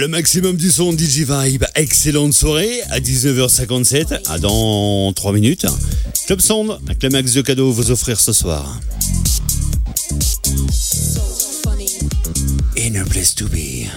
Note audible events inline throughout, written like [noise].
Le maximum du son Digivibe. Excellente soirée à 19h57. À dans 3 minutes. Club Sound avec le max de cadeaux vous offrir ce soir. In a place to be.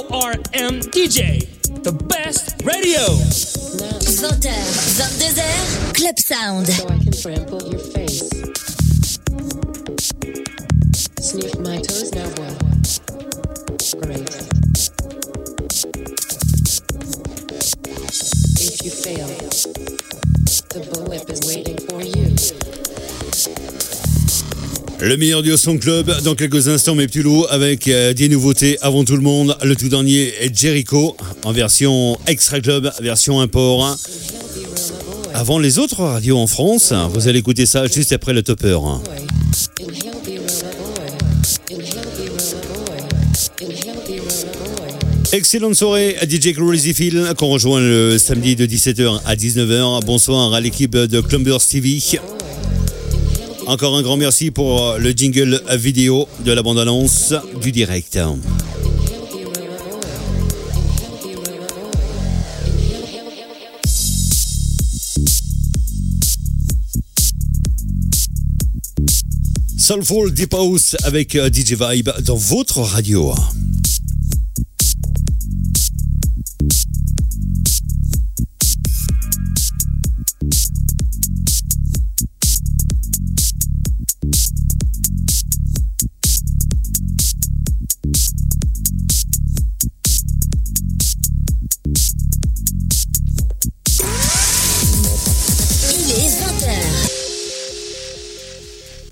WRM DJ, the best radio. 20h, 22h, Club Sound. So Le meilleur du son club dans quelques instants, mes petits loups, avec euh, des nouveautés avant tout le monde. Le tout dernier est Jericho en version extra club, version import. Avant les autres radios en France, vous allez écouter ça juste après le topper. Excellente soirée à DJ Crazy qu'on rejoint le samedi de 17h à 19h. Bonsoir à l'équipe de Clumbers TV. Encore un grand merci pour le jingle vidéo de la bande-annonce du direct. Soulful Deep House avec DJ Vibe dans votre radio.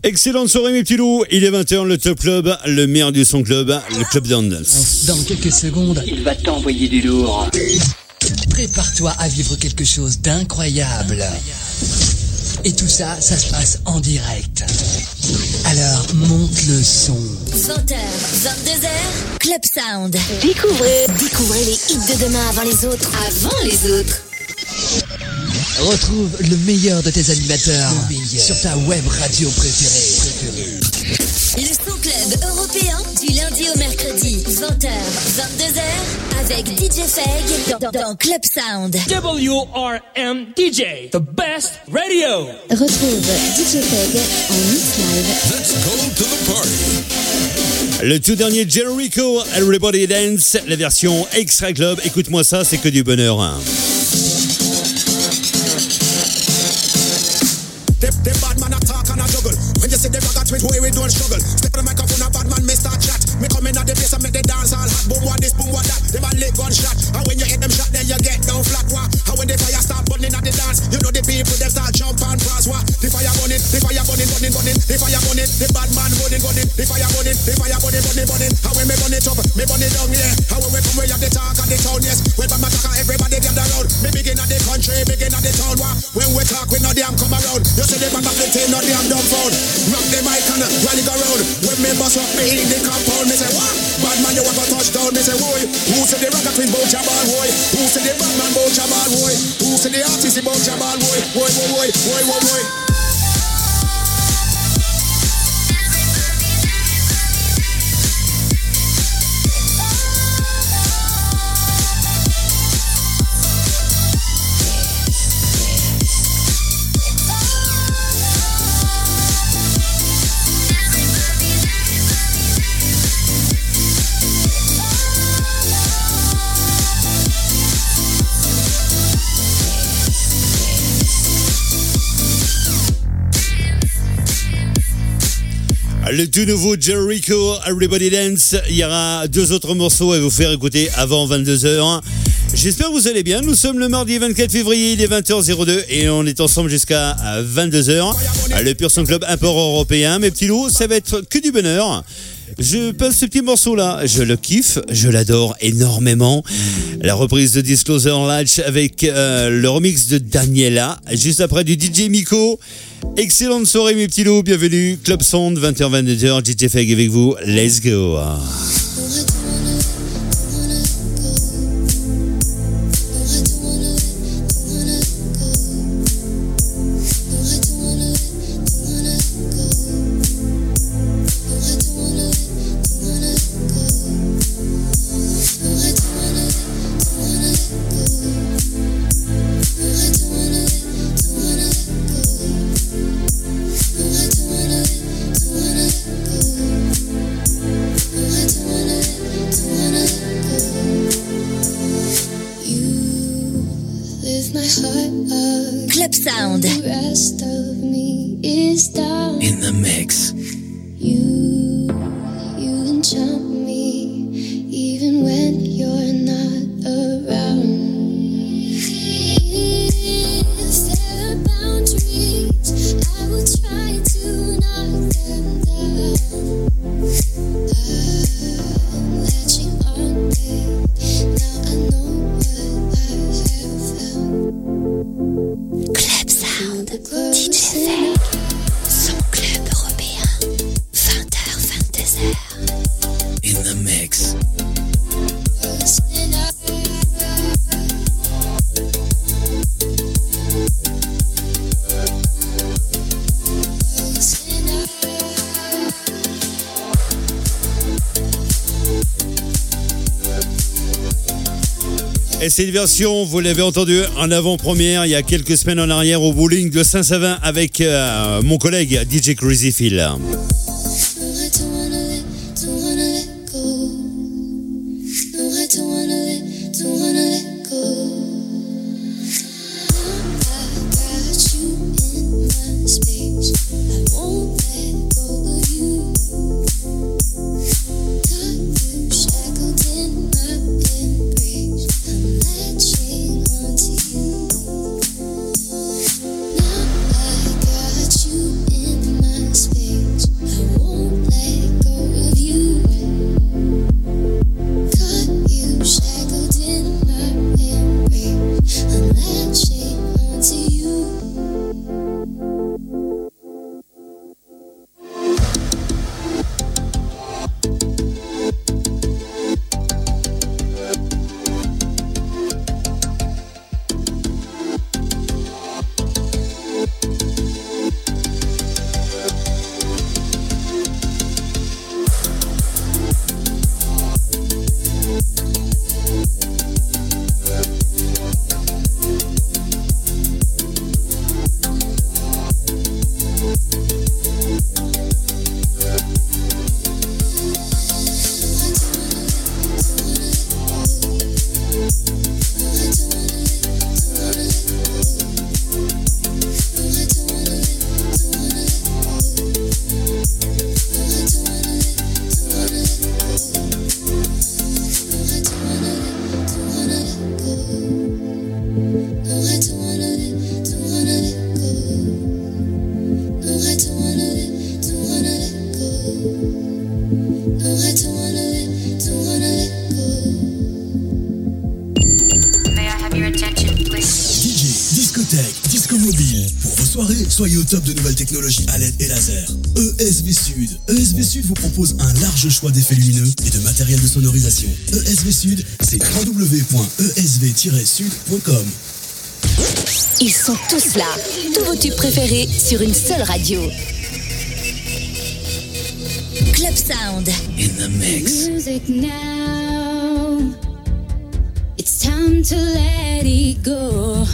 Excellente soirée mes petits loups, il est 20h, le Top Club, le meilleur du son club, le Club Dance. Dans quelques secondes, Il va t'envoyer du lourd. prépare-toi à vivre quelque chose d'incroyable. Et tout ça, ça se passe en direct. Alors, monte le son. 20h, 22h, Club Sound. Découvrez, découvrez les hits de demain avant les autres. Avant les autres. Retrouve le meilleur de tes animateurs sur ta web radio préférée. Le son club européen du lundi au mercredi, 20h, 22h, avec DJ Feg dans, dans Club Sound. WRM DJ, the best radio. Retrouve DJ Feg en mix live. Let's go to the party. Le tout dernier Jericho, Everybody Dance, la version Extra Club. Écoute-moi ça, c'est que du bonheur. hein. Don't struggle. Step on the microphone, a bad man may start chat. Me come in at the place and make the dance all hot. Boom what this, boom what that. Them a lick gunshot. And when you hit them shot, then you get down flat. Wah. And when the fire start burning at the dance, you know the people them start jump and pass. Wah. The fire burning, the fire burning, burning, burning. The fire burning, the bad man burning, burning. The fire burning, the fire burning, burning, burning. And when me burn it up, me burn it down, yeah. And when we come, we have the talk of the town, yes. When bad man talk, everybody gather round. Me begin at the country, begin at the town. Wah. When we talk, we no damn come around. You see the band bust up me in the compound, me say what? Bad man, you want to touchdown? Me say boy. Who say the rocket both your ball, boy? Who say the bad man your ball, boy? Who say the artist ball, boy? Boy, boy, boy, boy, boy, boy. Le tout nouveau Jericho, Everybody Dance. Il y aura deux autres morceaux à vous faire écouter avant 22h. J'espère que vous allez bien. Nous sommes le mardi 24 février, il est 20h02 et on est ensemble jusqu'à 22h. Le Pure Son Club Import Européen. Mes petits loups, ça va être que du bonheur. Je passe ce petit morceau là, je le kiffe, je l'adore énormément. La reprise de Disclosure Latch avec euh, le remix de Daniela, juste après du DJ Miko. Excellente soirée mes petits loups, bienvenue, Club Sound, 20h-22h, DJ Fag avec vous, let's go. Et cette version, vous l'avez entendu en avant-première il y a quelques semaines en arrière au bowling de Saint-Savin avec euh, mon collègue DJ Crazy Phil. Large choix d'effets lumineux et de matériel de sonorisation. ESV Sud, c'est www.esv-sud.com. Ils sont tous là. Tous vos tubes préférés sur une seule radio. Club Sound. In the mix. Music now. It's time to let it go.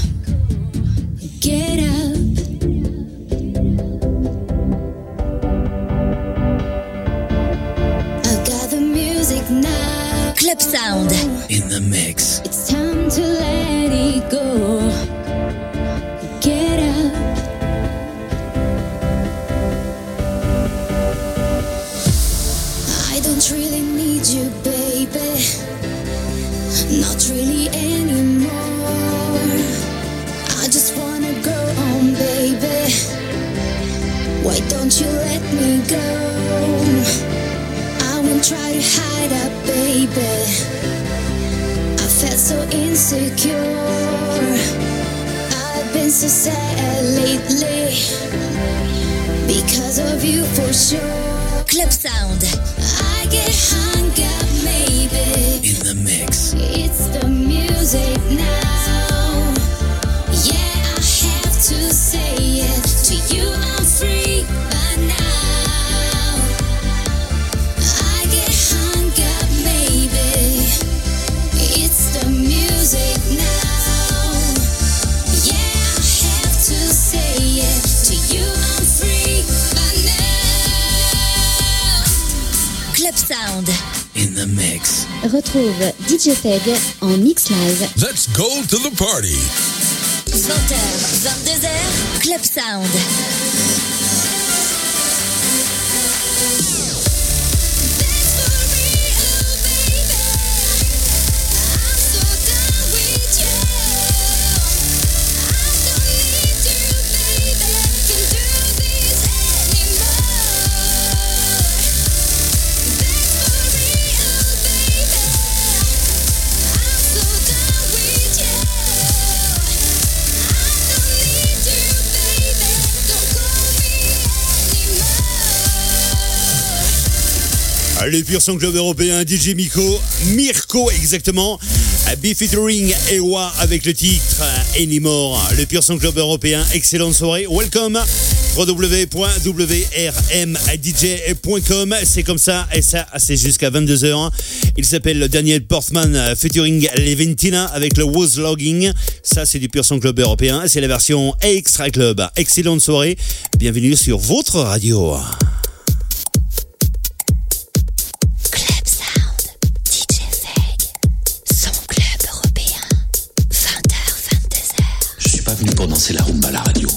Club Sound. In the mix. It's time to let it go. Get up. I don't really need you, baby. Not really anymore. I just wanna go on, baby. Why don't you let me go? I won't try to hide up, baby. I felt so insecure. I've been so sad lately. Because of you, for sure. Club Sound. I get hung up, maybe. In the mix. It's the music now. Retrouve DJ Peg en mix live. Let's go to the party. 20h, 22h, Club Sound. Le pur son club européen, DJ Miko, Mirko exactement, B featuring Ewa avec le titre Anymore. Le pur son club européen, excellente soirée, welcome www.wrmdj.com. C'est comme ça, et ça, c'est jusqu'à 22h. Il s'appelle Daniel Portman featuring Leventina avec le Was Logging. Ça, c'est du pur son club européen. C'est la version Extra Club. Excellente soirée. Bienvenue sur votre radio. Venu pour danser la rumba à la radio.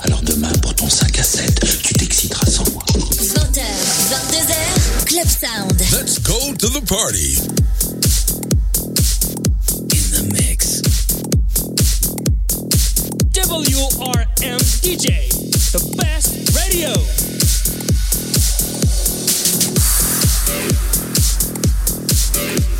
Alors demain, pour ton 5 à 7, tu t'exciteras sans moi. 20h, 22h, Club Sound. Let's go to the party. In the mix. WRM DJ, the best radio. Club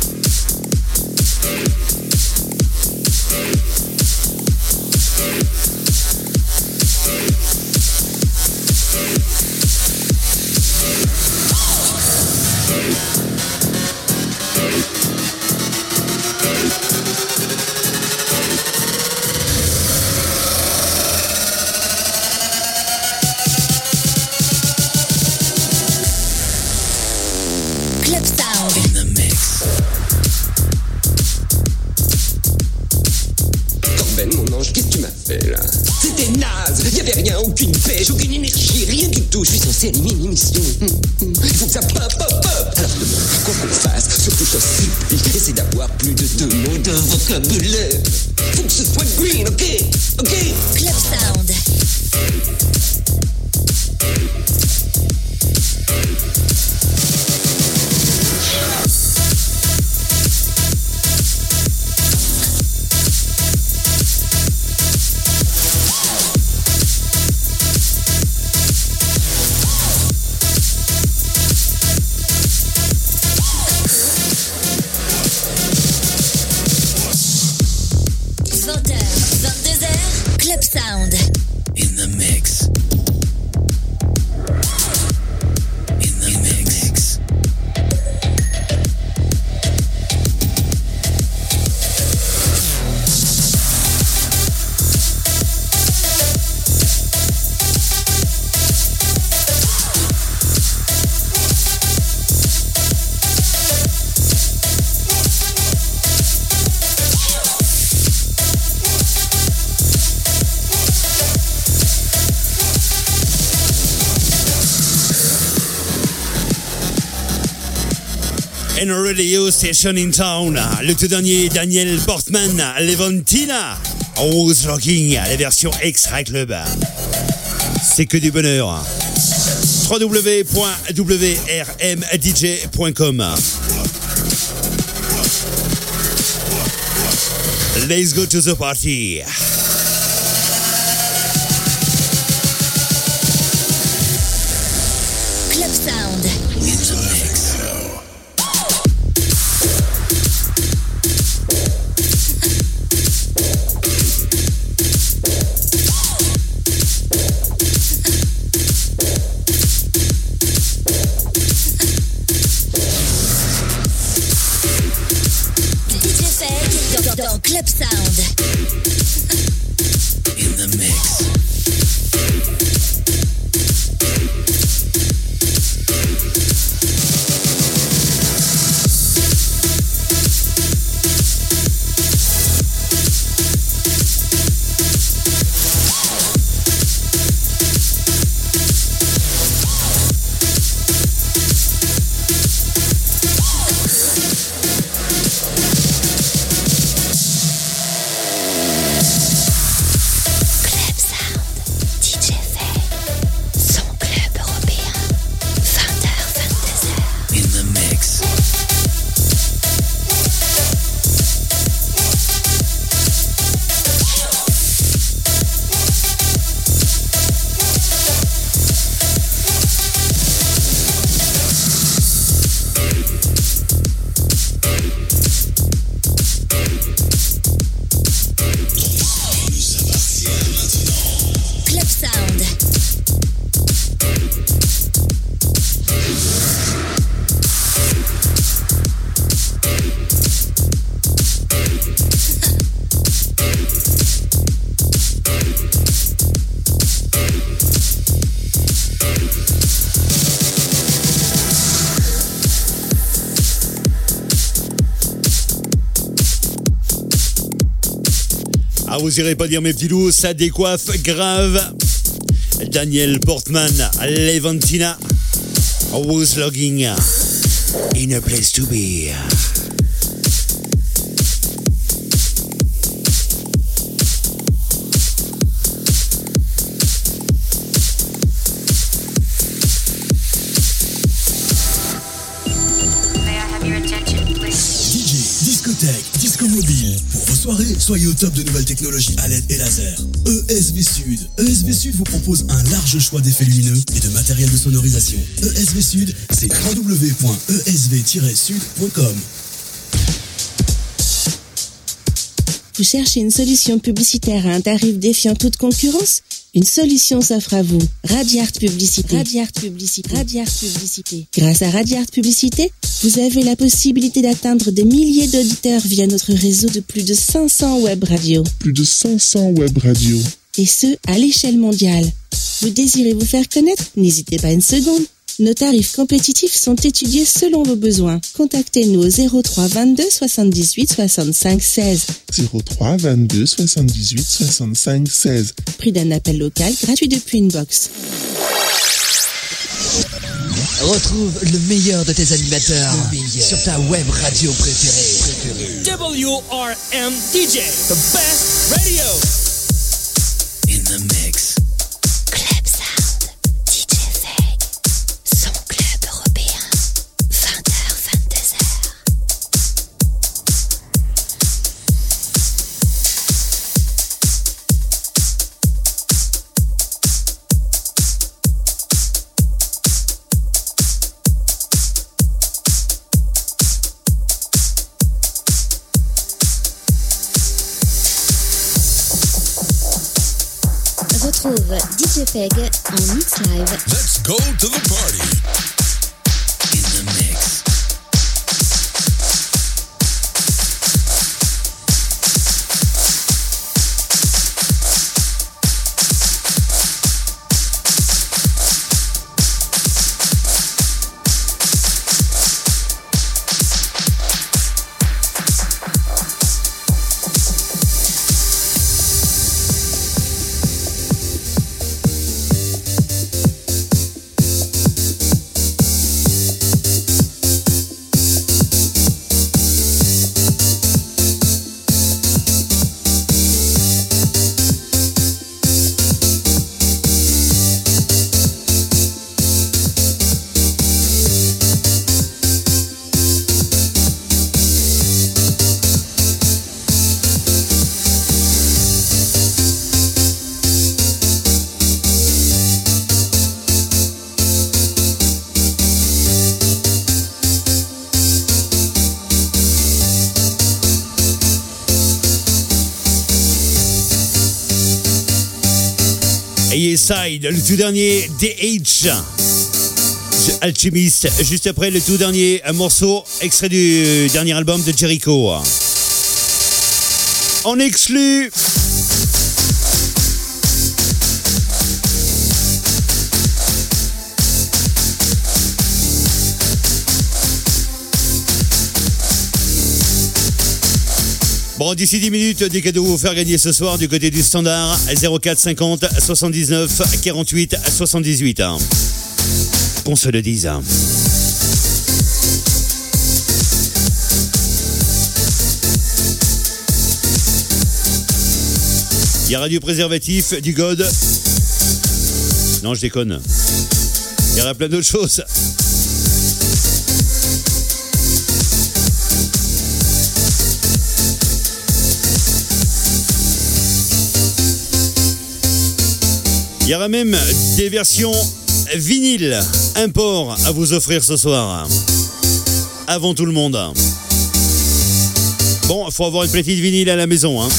animer une émission. Hum. Il faut que ça pop, pop, pop Alors demande quoi qu'on fasse, surtout je supplie, essaie d'avoir plus de deux mots de vocabulaire. Faut que ce soit green, ok? Ok? Club Sound. Radio station in town. Le tout dernier Daniel Portman, Levantina. Rose Locking, la version Extra Club. C'est que du bonheur. www.wrmdj.com Let's go to the party. Vous irez pas dire mes petits loups, ça décoiffe grave. Daniel Portman, Levantina, was logging? In a place to be. Soirées, soyez au top de nouvelles technologies à LED et laser. ESV Sud. ESV Sud vous propose un large choix d'effets lumineux et de matériel de sonorisation. ESV Sud, c'est www.esv-sud.com. Vous cherchez une solution publicitaire à un tarif défiant toute concurrence? Une solution s'offre à vous. Radiart Publicité. Radiart Publicité. Radiart Publicité. Grâce à Radiart Publicité, vous avez la possibilité d'atteindre des milliers d'auditeurs via notre réseau de plus de 500 web radios. Plus de 500 web radios. Et ce, à l'échelle mondiale. Vous désirez vous faire connaître? N'hésitez pas une seconde. Nos tarifs compétitifs sont étudiés selon vos besoins. Contactez-nous au 03 22 78 65 16. 03 22 78 65 16. Prix d'un appel local gratuit depuis une box. Retrouve le meilleur de tes animateurs sur ta web radio préférée. WRM DJ, the best radio. In the Peg mix live. Let's go to the party. Et Side, le tout dernier DH. Alchemist, juste après le tout dernier morceau, extrait du dernier album de Jericho. En exclu. Bon, d'ici 10 minutes, des cadeaux vous faire gagner ce soir du côté du standard 04 50 79 48 78. hein. Qu'on se le dise. Il y aura du préservatif, du god. Non, je déconne. Il y aura plein d'autres choses. Il y aura même des versions vinyle import à vous offrir ce soir. Avant tout le monde. Bon, il faut avoir une petite vinyle à la maison. Hein.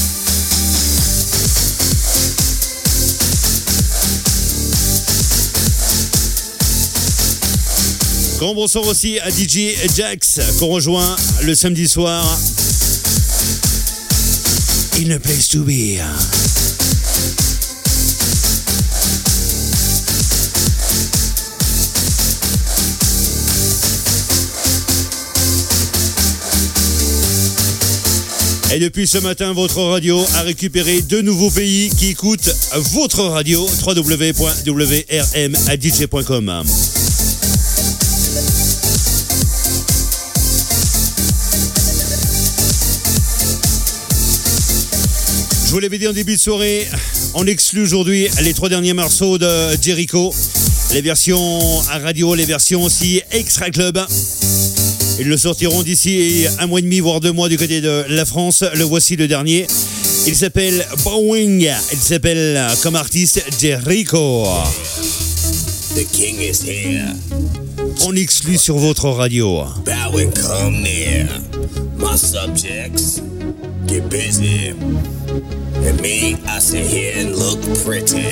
Grand bonsoir aussi à DJ Jax qu'on rejoint le samedi soir. In a place to be. Et depuis ce matin, votre radio a récupéré deux nouveaux pays qui écoutent votre radio www.wrmadj.com. Je vous l'avais dit en début de soirée, on exclut aujourd'hui les trois derniers morceaux de Jericho, les versions à radio, les versions aussi extra club. Ils le sortiront d'ici un mois et demi, voire deux mois du côté de la France. Le voici le dernier. Il s'appelle Bowing. Il s'appelle comme artiste Jericho. The king is here. On exclut sur votre radio. Bow and come near. My subjects get busy. And me, I sit here and look pretty.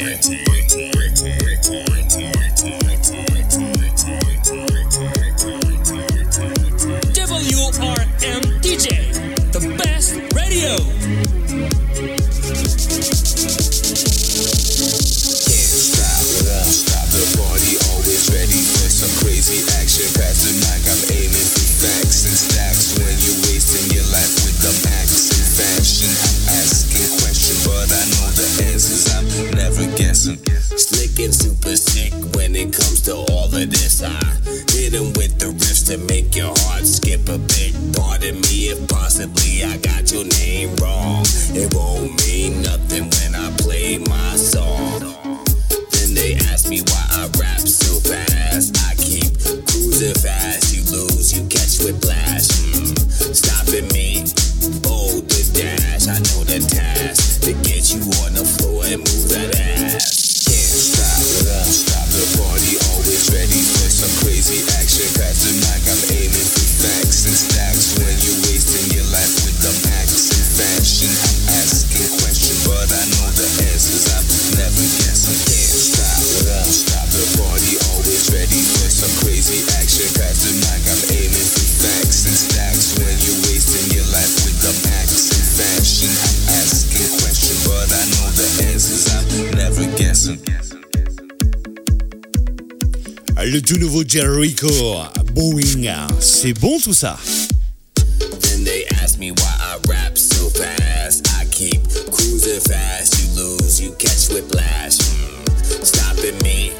Le tout nouveau Jericho, Boeing. C'est bon tout ça? Then they ask me why I rap so fast. I keep cruising fast. You lose, you catch whiplash. Mm. Stopping me,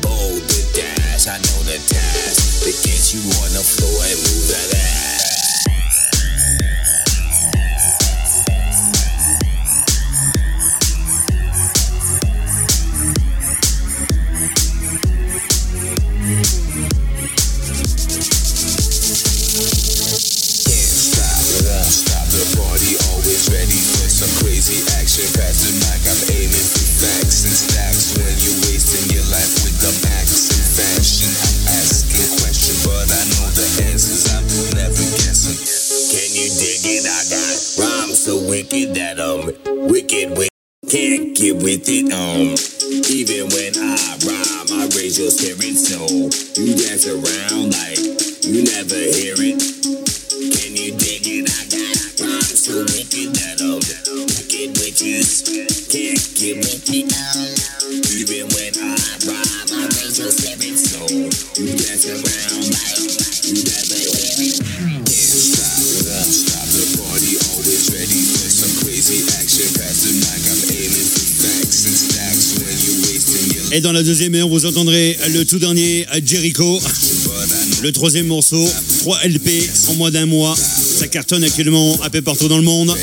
bold the dash. I know the task to get you on the floor and move that ass. It um. Even when I rhyme, I raise your spirits so you dance around like you never hear it. Can you dig it? I got rhymes so wicked that um wicked witches can't get with it. Um, even when I rhyme, I raise your spirits so you dance around like you never hear it. Et dans la deuxième heure, vous entendrez le tout dernier Jericho. Le troisième morceau, 3 LP en moins d'un mois. Ça cartonne actuellement un peu partout dans le monde.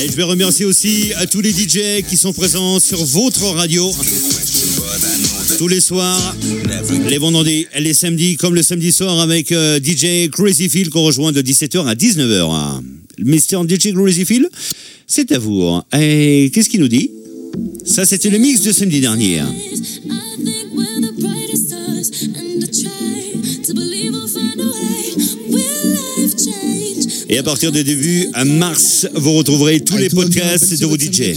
Et je vais remercier aussi à tous les DJ qui sont présents sur votre radio. Tous les soirs, les vendredis, les samedis, comme le samedi soir avec euh, DJ Crazy Phil qu'on rejoint de 17h à 19h. Mr. DJ Crazy Phil, c'est à vous. Et qu'est-ce qu'il nous dit? Ça, c'était le mix de samedi dernier. Et à partir de début à mars, vous retrouverez tous les podcasts de vos DJ.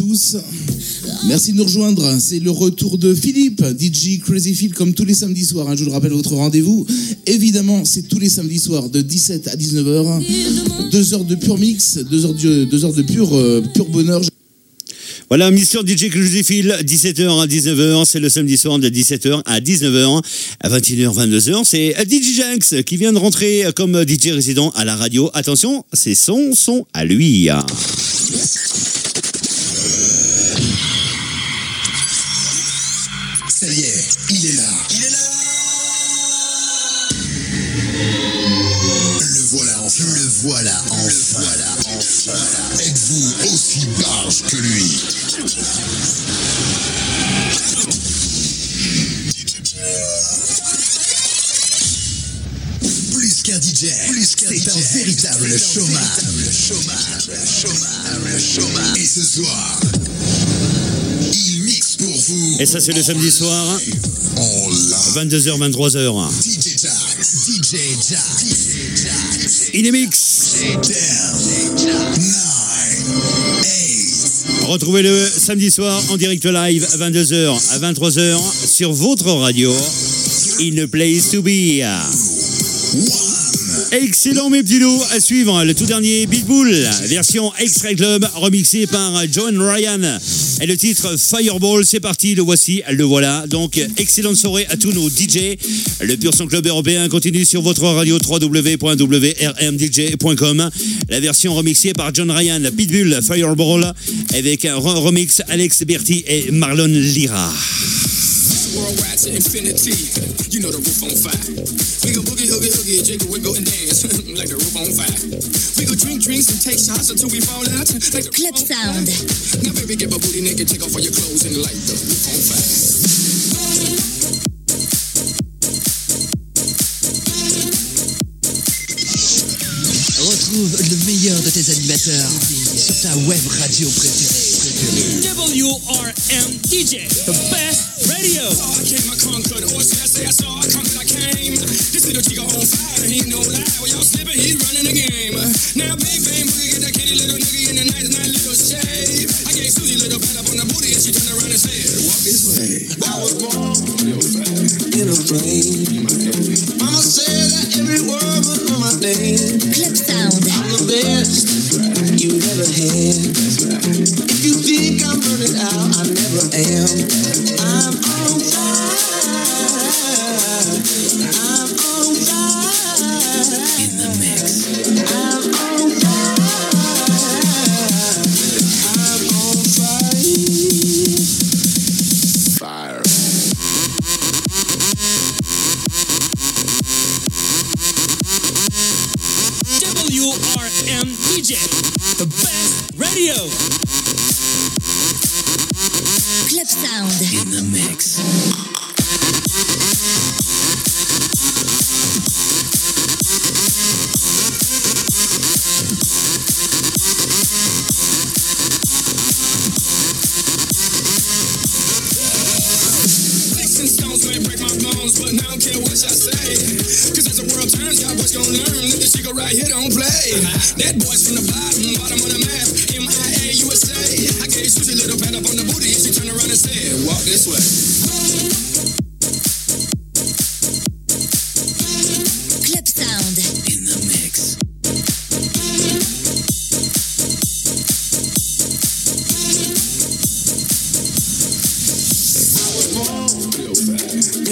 Merci de nous rejoindre. C'est le retour de Philippe, DJ Crazy Phil, comme tous les samedis soirs. hein. Je vous le rappelle, votre rendez-vous. Évidemment, c'est tous les samedis soirs de 17 à 19h. Deux heures de pur mix, deux heures de, deux heures de pur, euh, bonheur. Voilà, Mister DJ Crucifil, 17h à 19h, c'est le samedi soir de 17h à 19h, à 21h, 22h, c'est DJ Jax qui vient de rentrer comme DJ résident à la radio. Attention, c'est son son à lui. Le voilà enfin. Enfin. Êtes-vous aussi barge que lui? Plus qu'un DJ, plus qu'un c'est un véritable showman. Et ce soir, Et ça, c'est le samedi soir, 22h, 23h. DJ Jax, DJ Jax, Il est mix. Retrouvez le samedi soir en direct live, 22h à 23h, sur votre radio. In the place to be. Excellent mes petits loups, à suivre le tout dernier Pitbull, version Extra Club remixé par John Ryan. Et le titre Fireball, c'est parti, le voici, le voilà. Donc excellente soirée à tous nos DJ. Le Pur Son Club européen continue sur votre radio www.wrmdj.com. La version remixée par John Ryan, Pitbull Fireball, avec un re- remix Alex Berti et Marlon Lira. Worldwide to infinity. You know the roof on fire. We go boogie, hoogie, hoogie, jiggle, wiggle, and dance [laughs] like the roof on fire. We go drink drinks and take shots until we fall out like the Club Sound. Now, baby, get my booty naked, take off all your clothes and light the roof on fire. Retrouve le meilleur de tes animateurs sur ta web radio préférée. WRM DJ, the best radio. I came, I conquered. I say I saw, I conquered, I came. This little chico on fire, ain't no lie. Well, y'all slipping, he's running the game. Now, bang, bang, boogie, get that kitty little nigga in a nice, nice little shave. I gave Susie little pat up on the booty and she turned around and said, walk this way. I was born in a plane. Mama said that every word was name. Club Sound. I'm the best you ever had. If you think I'm running out,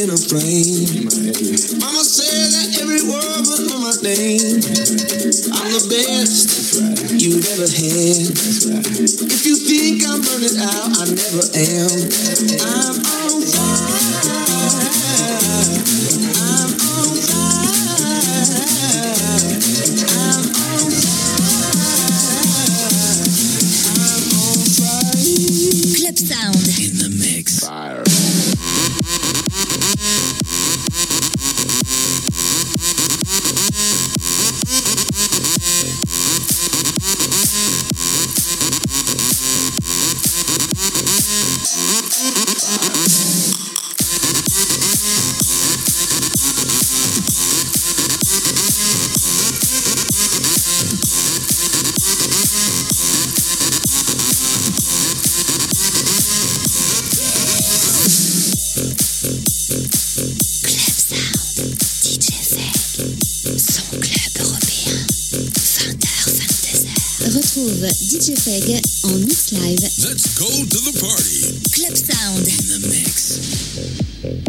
in a flame. Mama said that every word was on my name. I'm the best you've ever had. If you think I'm burning out, I never am. I'm on DJ Feg en mix live. Let's go to the party. Club Sound. In the mix.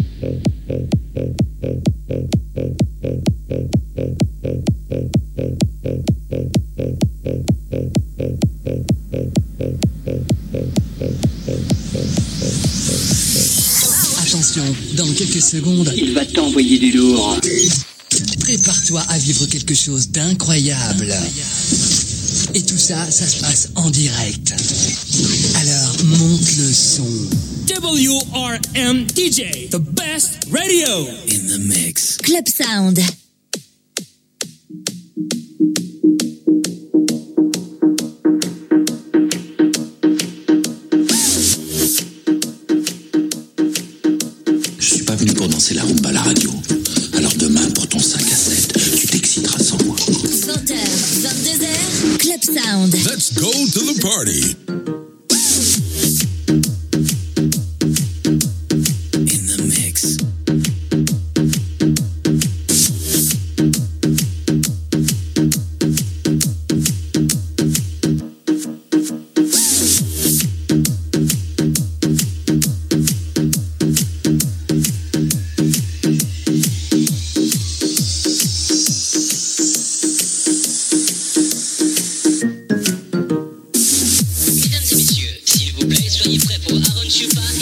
Attention, dans quelques secondes, Il va t'envoyer du lourd. prépare-toi à vivre quelque chose d'incroyable. Et tout ça, ça se passe en direct. Alors, monte le son. WRM DJ, the best radio. In the mix. Club Sound. Prêts pour Aaron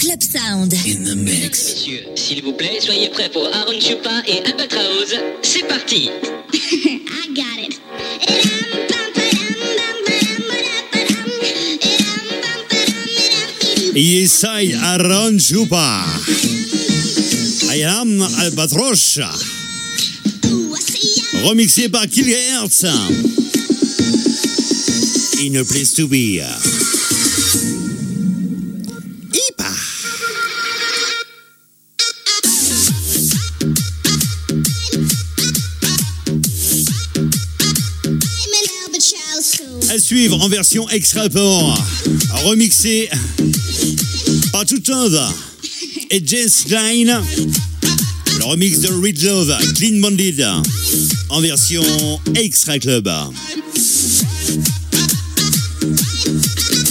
Club Sound. In the mix. Messieurs, s'il vous plaît, soyez prêts pour Aaron Chupa et Albatraoz. C'est parti [laughs] I got it. Yesai Aaron Chupa. I am Albatros. Remixé par Kilohertz. In a place to be. Suivre en version extra port, remixé par Tutov et Jess Klein. Le remix de Read Love, Clean Bandit, en version extra club.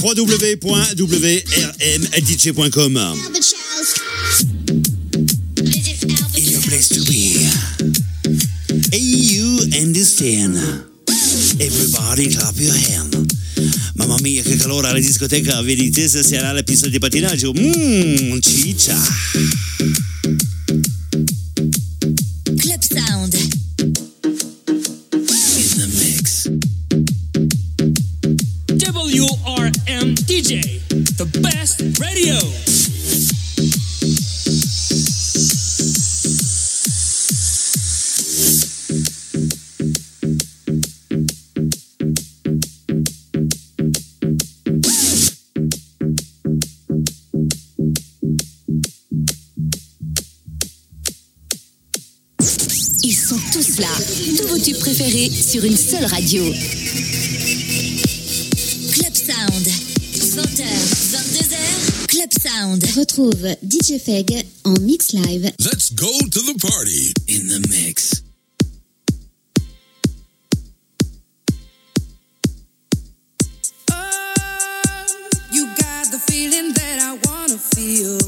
www.wrmdj.com In a place to be. Hey, you understand? Everybody clap your hand. Mamma mia, che calore alla discoteca! Vedete stasera la pista di pattinaggio? Mmm, ciccia! sur une seule radio. Club Sound, 20h, 22h, Club Sound. Retrouve DJ Feg en mix live. Let's go to the party in the mix. Oh, you got the feeling that I wanna feel.